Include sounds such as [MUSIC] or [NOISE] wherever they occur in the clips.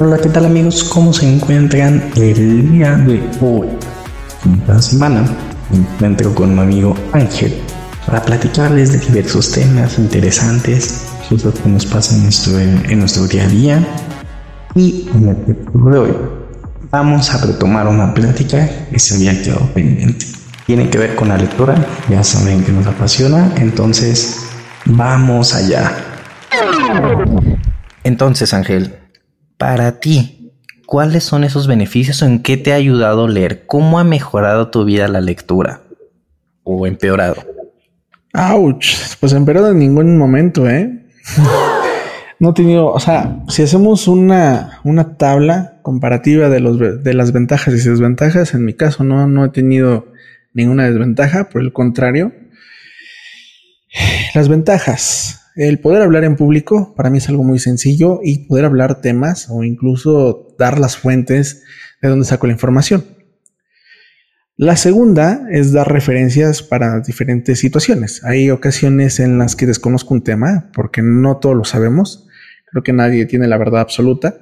Hola, ¿qué tal amigos? ¿Cómo se encuentran el día de hoy? Esta semana me encuentro con mi amigo Ángel para platicarles de diversos temas interesantes, cosas que nos pasan en nuestro, en nuestro día a día. Y en el capítulo de hoy vamos a retomar una plática que se había quedado pendiente. Tiene que ver con la lectura, ya saben que nos apasiona, entonces vamos allá. Entonces, Ángel, para ti, ¿cuáles son esos beneficios o en qué te ha ayudado leer? ¿Cómo ha mejorado tu vida la lectura? ¿O empeorado? Ouch, pues empeorado en ningún momento, ¿eh? [LAUGHS] no he tenido, o sea, si hacemos una, una tabla comparativa de, los, de las ventajas y desventajas, en mi caso no, no he tenido ninguna desventaja, por el contrario. Las ventajas. El poder hablar en público para mí es algo muy sencillo y poder hablar temas o incluso dar las fuentes de donde saco la información. La segunda es dar referencias para diferentes situaciones. Hay ocasiones en las que desconozco un tema porque no todos lo sabemos. Creo que nadie tiene la verdad absoluta.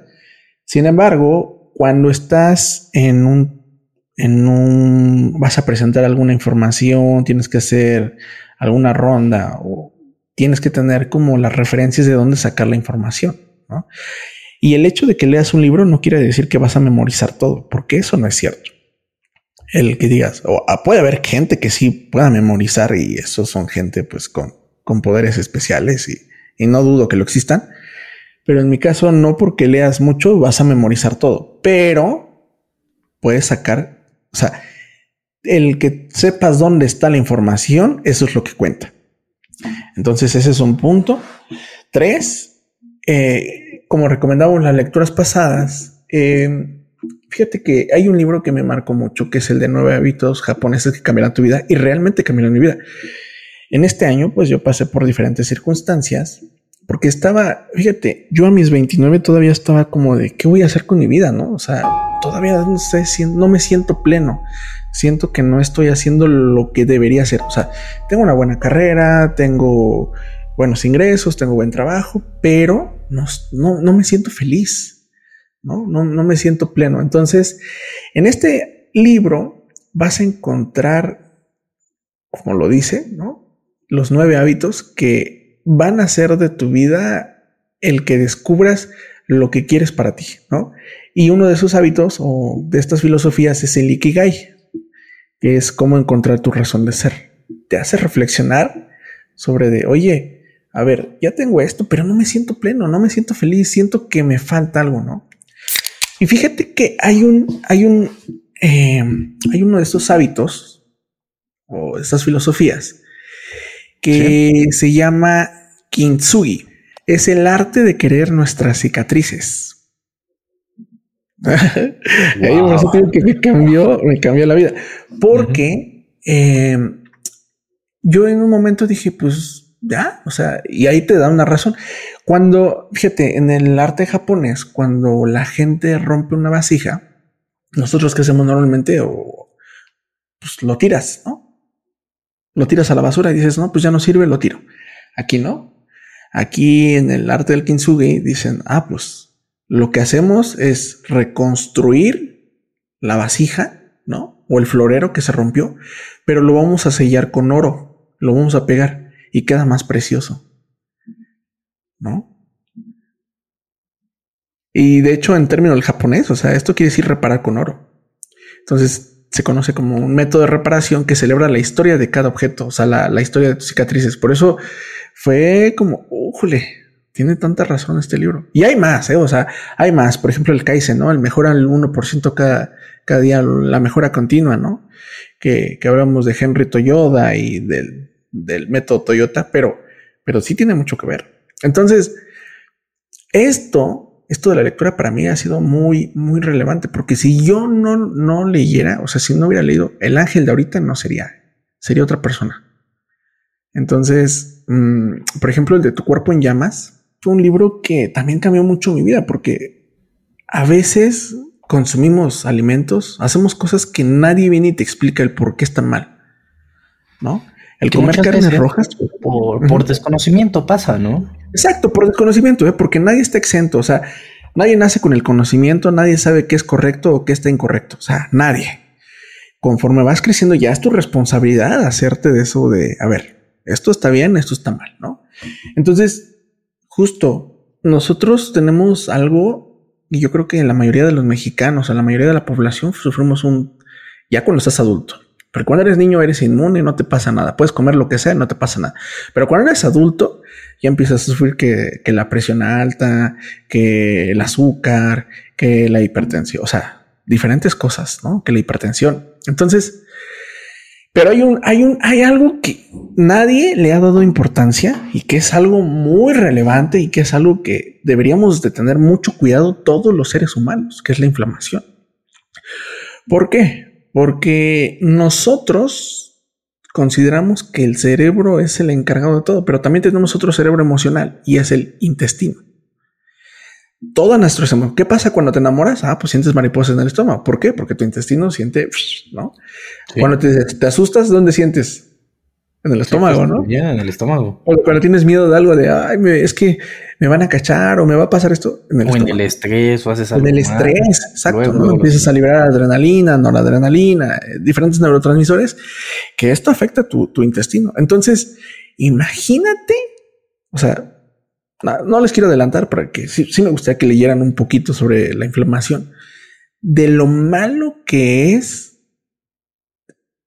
Sin embargo, cuando estás en un, en un, vas a presentar alguna información, tienes que hacer alguna ronda o tienes que tener como las referencias de dónde sacar la información. ¿no? Y el hecho de que leas un libro no quiere decir que vas a memorizar todo, porque eso no es cierto. El que digas, o ah, puede haber gente que sí pueda memorizar y esos son gente pues con, con poderes especiales y, y no dudo que lo existan. Pero en mi caso, no porque leas mucho vas a memorizar todo, pero puedes sacar, o sea, el que sepas dónde está la información, eso es lo que cuenta. Entonces ese es un punto. Tres, eh, como recomendamos las lecturas pasadas, eh, fíjate que hay un libro que me marcó mucho, que es el de nueve hábitos japoneses que cambiarán tu vida y realmente cambiaron mi vida. En este año, pues yo pasé por diferentes circunstancias porque estaba, fíjate, yo a mis 29 todavía estaba como de qué voy a hacer con mi vida, no? O sea, todavía no sé, no me siento pleno. Siento que no estoy haciendo lo que debería hacer. O sea, tengo una buena carrera, tengo buenos ingresos, tengo buen trabajo, pero no, no, me siento feliz. ¿no? No, no me siento pleno. Entonces, en este libro vas a encontrar, como lo dice, ¿no? Los nueve hábitos que van a ser de tu vida el que descubras lo que quieres para ti, ¿no? Y uno de esos hábitos o de estas filosofías es el Ikigai, que es cómo encontrar tu razón de ser. Te hace reflexionar sobre de, oye, a ver, ya tengo esto, pero no me siento pleno, no me siento feliz, siento que me falta algo, ¿no? Y fíjate que hay un, hay un, eh, hay uno de estos hábitos o estas filosofías que se llama Kintsugi. Es el arte de querer nuestras cicatrices. [LAUGHS] que me cambió, me cambió la vida. Porque em, yo en un momento dije, pues ya, o sea, y ahí te da una razón. Cuando, fíjate, en el arte japonés, cuando la gente rompe una vasija, nosotros que hacemos normalmente, o pues lo tiras, ¿no? Lo tiras a la basura y dices, no, pues ya no sirve, lo tiro. Aquí no. Aquí en el arte del kintsugi dicen, ah, pues lo que hacemos es reconstruir la vasija, ¿no? O el florero que se rompió, pero lo vamos a sellar con oro, lo vamos a pegar y queda más precioso, ¿no? Y de hecho, en términos del japonés, o sea, esto quiere decir reparar con oro. Entonces, se conoce como un método de reparación que celebra la historia de cada objeto, o sea, la, historia de tus cicatrices. Por eso fue como, ¡ujule! Tiene tanta razón este libro. Y hay más, ¿eh? o sea, hay más. Por ejemplo, el Kaizen, ¿no? El mejora al 1% cada, cada día, la mejora continua, ¿no? Que, que hablamos de Henry Toyota y del, del método Toyota, pero, pero sí tiene mucho que ver. Entonces, esto esto de la lectura para mí ha sido muy, muy relevante, porque si yo no, no leyera, o sea, si no hubiera leído, el ángel de ahorita no sería, sería otra persona. Entonces, mm, por ejemplo, el de Tu cuerpo en llamas fue un libro que también cambió mucho mi vida, porque a veces consumimos alimentos, hacemos cosas que nadie viene y te explica el por qué están mal, ¿no? El comer carnes rojas por, por desconocimiento pasa, ¿no? Exacto, por desconocimiento, ¿eh? porque nadie está exento. O sea, Nadie nace con el conocimiento, nadie sabe qué es correcto o qué está incorrecto. O sea, nadie. Conforme vas creciendo, ya es tu responsabilidad hacerte de eso de, a ver, esto está bien, esto está mal, ¿no? Entonces, justo, nosotros tenemos algo, y yo creo que la mayoría de los mexicanos, o la mayoría de la población, sufrimos un, ya cuando estás adulto, pero cuando eres niño eres inmune, no te pasa nada. Puedes comer lo que sea, no te pasa nada. Pero cuando eres adulto, ya empiezas a sufrir que, la presión alta, que el azúcar, que la hipertensión, o sea, diferentes cosas, ¿no? Que la hipertensión. Entonces, pero hay un, hay un, hay algo que nadie le ha dado importancia y que es algo muy relevante y que es algo que deberíamos de tener mucho cuidado todos los seres humanos, que es la inflamación. ¿Por qué? Porque nosotros consideramos que el cerebro es el encargado de todo, pero también tenemos otro cerebro emocional y es el intestino. Toda nuestro estómago. ¿Qué pasa cuando te enamoras? Ah, pues sientes mariposas en el estómago. ¿Por qué? Porque tu intestino siente, ¿no? Cuando te, te, asustas, ¿dónde sientes? En el estómago, pues, ¿no? Ya, en el estómago. O cuando tienes miedo de algo de, ay, es que me van a cachar o me va a pasar esto. En el o en el estrés o haces algo. En el estrés, exacto. ¿no? Empiezas a liberar adrenalina, noradrenalina, eh, diferentes neurotransmisores, que esto afecta tu, tu intestino. Entonces, imagínate, o sea, no, les quiero adelantar para que sí, sí me gustaría que leyeran un poquito sobre la inflamación, de lo malo que es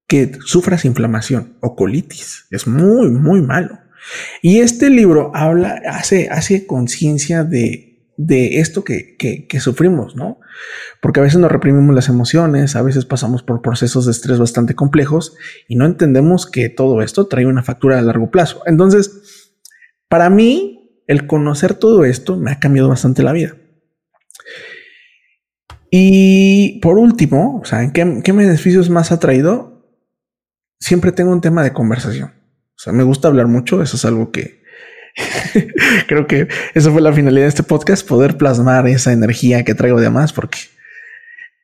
que sufras inflamación o colitis. Es muy, muy malo. Y este libro habla, hace, hace conciencia de, de esto que, que, que, sufrimos, ¿no? Porque a veces nos reprimimos las emociones, a veces pasamos por procesos de estrés bastante complejos y no entendemos que todo esto trae una factura a largo plazo. Entonces, para mí, el conocer todo esto me ha cambiado bastante la vida. Y por último, o sea, ¿en qué, qué beneficios más ha traído? siempre tengo un tema de conversación. O sea, me gusta hablar mucho. Eso es algo que [LAUGHS] creo que eso fue la finalidad de este podcast, poder plasmar esa energía que traigo de más, porque,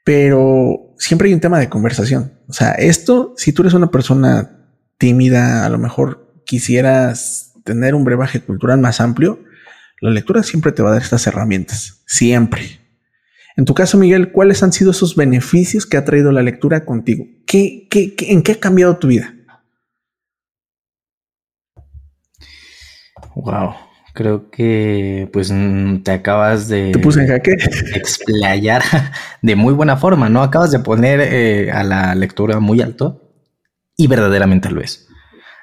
pero siempre hay un tema de conversación. O sea, esto, si tú eres una persona tímida, a lo mejor quisieras tener un brebaje cultural más amplio, la lectura siempre te va a dar estas herramientas. Siempre. En tu caso, Miguel, ¿cuáles han sido esos beneficios que ha traído la lectura contigo? ¿Qué, qué, en qué ha cambiado tu vida? Wow, creo que pues te acabas de te puse en jaque. explayar [LAUGHS] de muy buena forma, ¿no? Acabas de poner eh, a la lectura muy alto y verdaderamente lo es.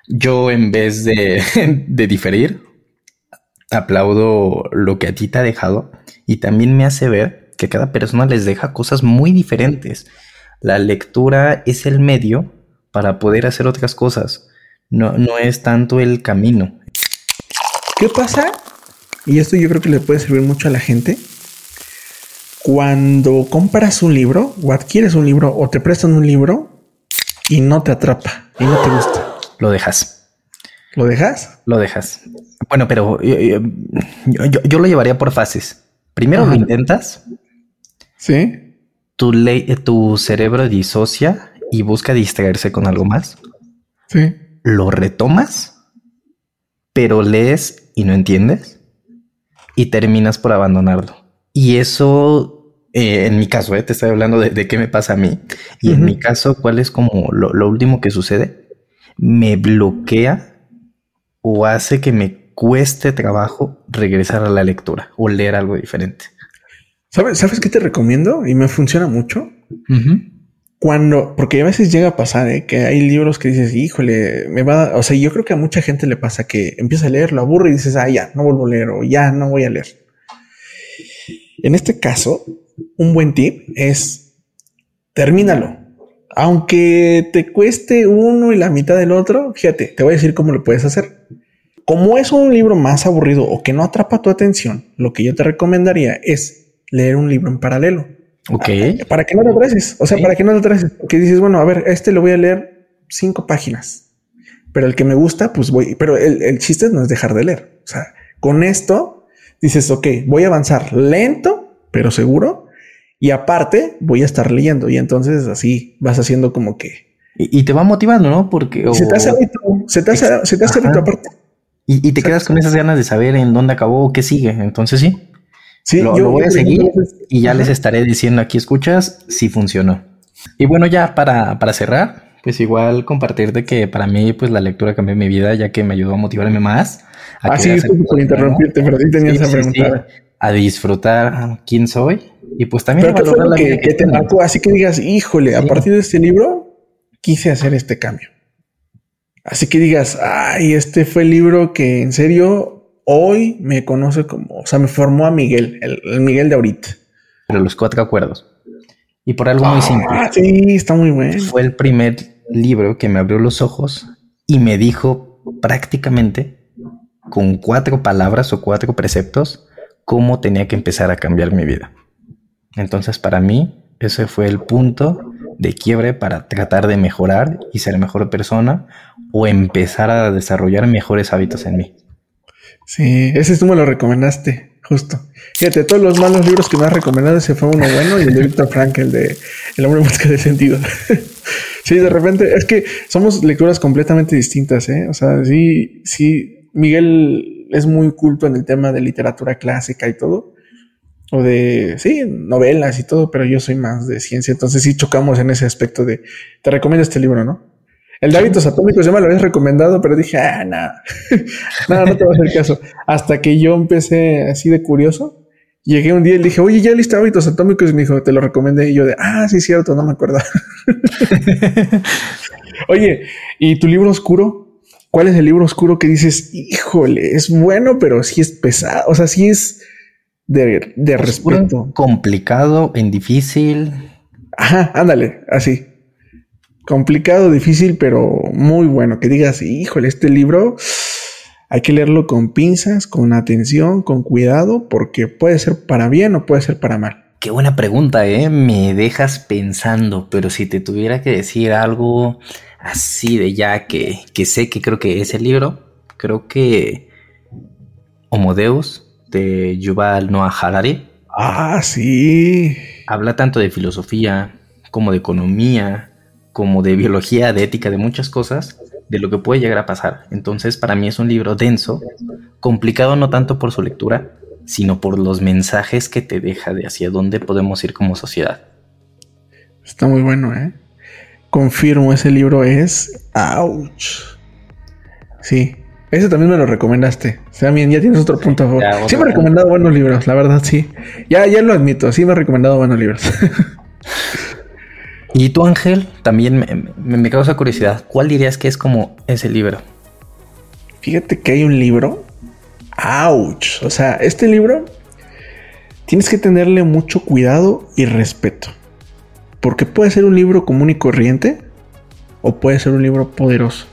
Yo en vez [LAUGHS] de, diferir, aplaudo lo que a ti te ha dejado y también me hace ver que cada persona les deja cosas muy diferentes. La lectura es el medio para poder hacer otras cosas. No, no es tanto el camino. ¿Qué pasa? Y esto yo creo que le puede servir mucho a la gente. Cuando compras un libro o adquieres un libro o te prestan un libro y no te atrapa y no te gusta. Lo dejas. ¿Lo dejas? Lo dejas. Bueno, pero yo, yo, lo llevaría por fases. Primero lo intentas Sí. Tu, ley, tu cerebro disocia y busca distraerse con algo más. Sí. Lo retomas, pero lees y no entiendes y terminas por abandonarlo. Y eso, eh, en mi caso, eh, te estoy hablando de, qué me pasa a mí. Y en mi caso, ¿cuál es como lo, lo último que sucede? Me bloquea o hace que me cueste trabajo regresar a la lectura o leer algo diferente. ¿Sabes, ¿Sabes qué te recomiendo? Y me funciona mucho. Cuando, porque a veces llega a pasar ¿eh? que hay libros que dices, híjole, me va, a, o sea, yo creo que a mucha gente le pasa que empieza a leer, lo aburre y dices, ah, ya, no vuelvo a leer o ya no voy a leer. En este caso, un buen tip es termínalo. Aunque te cueste uno y la mitad del otro, fíjate, te voy a decir cómo lo puedes hacer. Como es un libro más aburrido o que no atrapa tu atención, lo que yo te recomendaría es leer un libro en paralelo. Ok. Ah, para que no te atrases. O sea, para que no te atrases. Porque dices, bueno, a ver, este lo voy a leer cinco páginas. Pero el que me gusta, pues voy. Pero el, el chiste no es dejar de leer. O sea, con esto dices, ok, voy a avanzar lento, pero seguro. Y aparte, voy a estar leyendo. Y entonces así vas haciendo como que. Y, te va motivando, ¿no? Porque. Se te hace se te hace, se te hace aparte. Y, te quedas con esas ganas de saber en dónde acabó o qué sigue. Entonces sí. Sí, lo, yo, voy a seguir y ya les estaré diciendo aquí escuchas si funcionó. Y bueno, ya para, para cerrar, pues igual compartir de que para mí pues la lectura cambió mi vida ya que me ayudó a motivarme más. A ah, sí, por interrumpirte, pero sí tenías esa pregunta. a disfrutar quién soy y pues también a valorar la que, que te marcó, así que digas, híjole, a partir de este libro quise hacer este cambio. Así que digas, ay, este fue el libro que en serio hoy me conoce como, o sea, me formó a Miguel, el, Miguel de ahorita. Pero los cuatro acuerdos. Y por algo muy simple. Ah, sí, está muy bueno. Fue el primer libro que me abrió los ojos y me dijo prácticamente con cuatro palabras o cuatro preceptos cómo tenía que empezar a cambiar mi vida. Entonces para mí ese fue el punto de quiebre para tratar de mejorar y ser mejor persona o empezar a desarrollar mejores hábitos en mí. Sí, ese tú me lo recomendaste, justo. Fíjate, todos los malos libros que me has recomendado, ese fue uno bueno y el de Víctor Frank, el de El hombre en busca de sentido. [LAUGHS] sí, de repente, es que somos lecturas completamente distintas, ¿eh? O sea, sí, sí, Miguel es muy culto en el tema de literatura clásica y todo, o de, sí, novelas y todo, pero yo soy más de ciencia, entonces sí chocamos en ese aspecto de, te recomiendo este libro, ¿no? El de hábitos atómicos ya me lo habías recomendado, pero dije, ah, no, [LAUGHS] no, no te voy a hacer caso. Hasta que yo empecé así de curioso, llegué un día y le dije, oye, ya listo hábitos atómicos, y me dijo, te lo recomendé, y yo de, ah, sí, cierto, no me acuerdo. [LAUGHS] oye, ¿y tu libro oscuro? ¿Cuál es el libro oscuro que dices, híjole, es bueno, pero sí es pesado? O sea, sí es de, de respeto. Complicado, en difícil. Ajá, ándale, así. Complicado, difícil, pero muy bueno. Que digas, híjole, este libro hay que leerlo con pinzas, con atención, con cuidado, porque puede ser para bien o puede ser para mal. Qué buena pregunta, ¿eh? Me dejas pensando, pero si te tuviera que decir algo así de ya que, que sé que creo que es el libro, creo que Homodeus de Yuval Noah Harari. Ah, sí. Habla tanto de filosofía como de economía, como de biología, de ética, de muchas cosas, de lo que puede llegar a pasar. Entonces, para mí es un libro denso, complicado no tanto por su lectura, sino por los mensajes que te deja de hacia dónde podemos ir como sociedad. Está muy bueno, ¿eh? Confirmo, ese libro es... ¡Auch! Sí, ese también me lo recomendaste. O sea, bien, ya tienes otro punto a favor. sí me he recomendado buenos libros, la verdad, sí. Ya, ya lo admito, sí me he recomendado buenos libros. [LAUGHS] y tú, Ángel, también me, causa curiosidad. ¿Cuál dirías que es como ese libro? Fíjate que hay un libro. ¡Auch! O sea, este libro tienes que tenerle mucho cuidado y respeto. Porque puede ser un libro común y corriente o puede ser un libro poderoso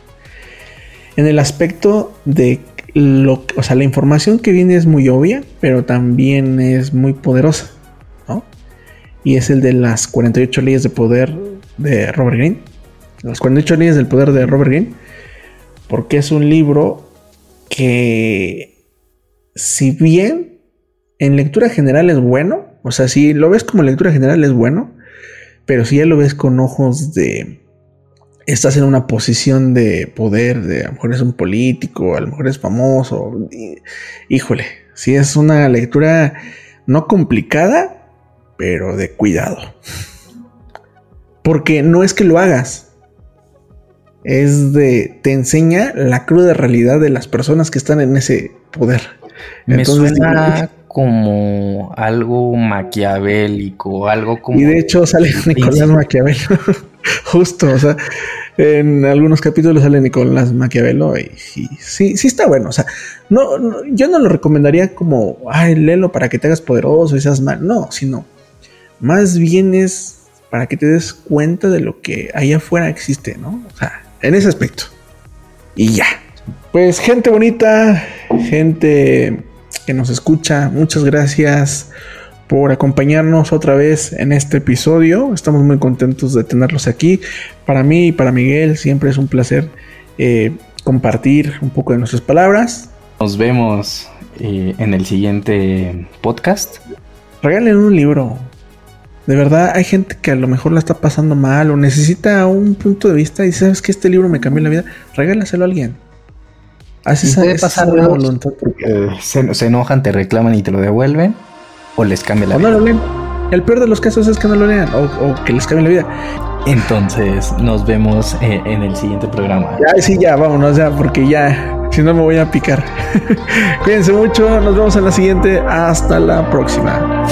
en el aspecto de lo, o sea, la información que viene es muy obvia, pero también es muy poderosa, ¿no? Y es el de las 48 leyes de poder de Robert Greene. Las 48 leyes del poder de Robert Greene, porque es un libro que, si bien en lectura general es bueno, o sea, si lo ves como lectura general es bueno, pero si ya lo ves con ojos de estás en una posición de poder, de a lo mejor es un político, a lo mejor es famoso. híjole, si es una lectura no complicada, pero de cuidado. Porque no es que lo hagas. Es de. te enseña la cruda realidad de las personas que están en ese poder. Me suena como algo maquiavélico, algo como. Y de hecho sale [LAUGHS] Nicolás Maquiavelo. [LAUGHS] Justo, o sea, en algunos capítulos sale Nicolás Maquiavelo y, sí, sí está bueno. O sea, no, yo no lo recomendaría como, ay, léelo para que te hagas poderoso y seas mal. No, sino más bien es para que te des cuenta de lo que allá afuera existe, ¿no? O sea, en ese aspecto. Y ya. Pues gente bonita, gente que nos escucha, muchas gracias por acompañarnos otra vez en este episodio. Estamos muy contentos de tenerlos aquí. Para mí y para Miguel siempre es un placer eh, compartir un poco de nuestras palabras. Nos vemos eh, en el siguiente podcast. Regalen un libro. De verdad, hay gente que a lo mejor la está pasando mal o necesita un punto de vista y sabes que este libro me cambió la vida. Regálaselo a alguien. Así puede pasar voluntad. se enojan, te reclaman y te lo devuelven o les cambie la o vida. no lo leen. El peor de los casos es que no lo lean o, o que les cambie la vida. Entonces nos vemos eh, en el siguiente programa. Ya, sí, ya, vámonos ya, porque ya, si no me voy a picar. [LAUGHS] Cuídense mucho, nos vemos en la siguiente. Hasta la próxima.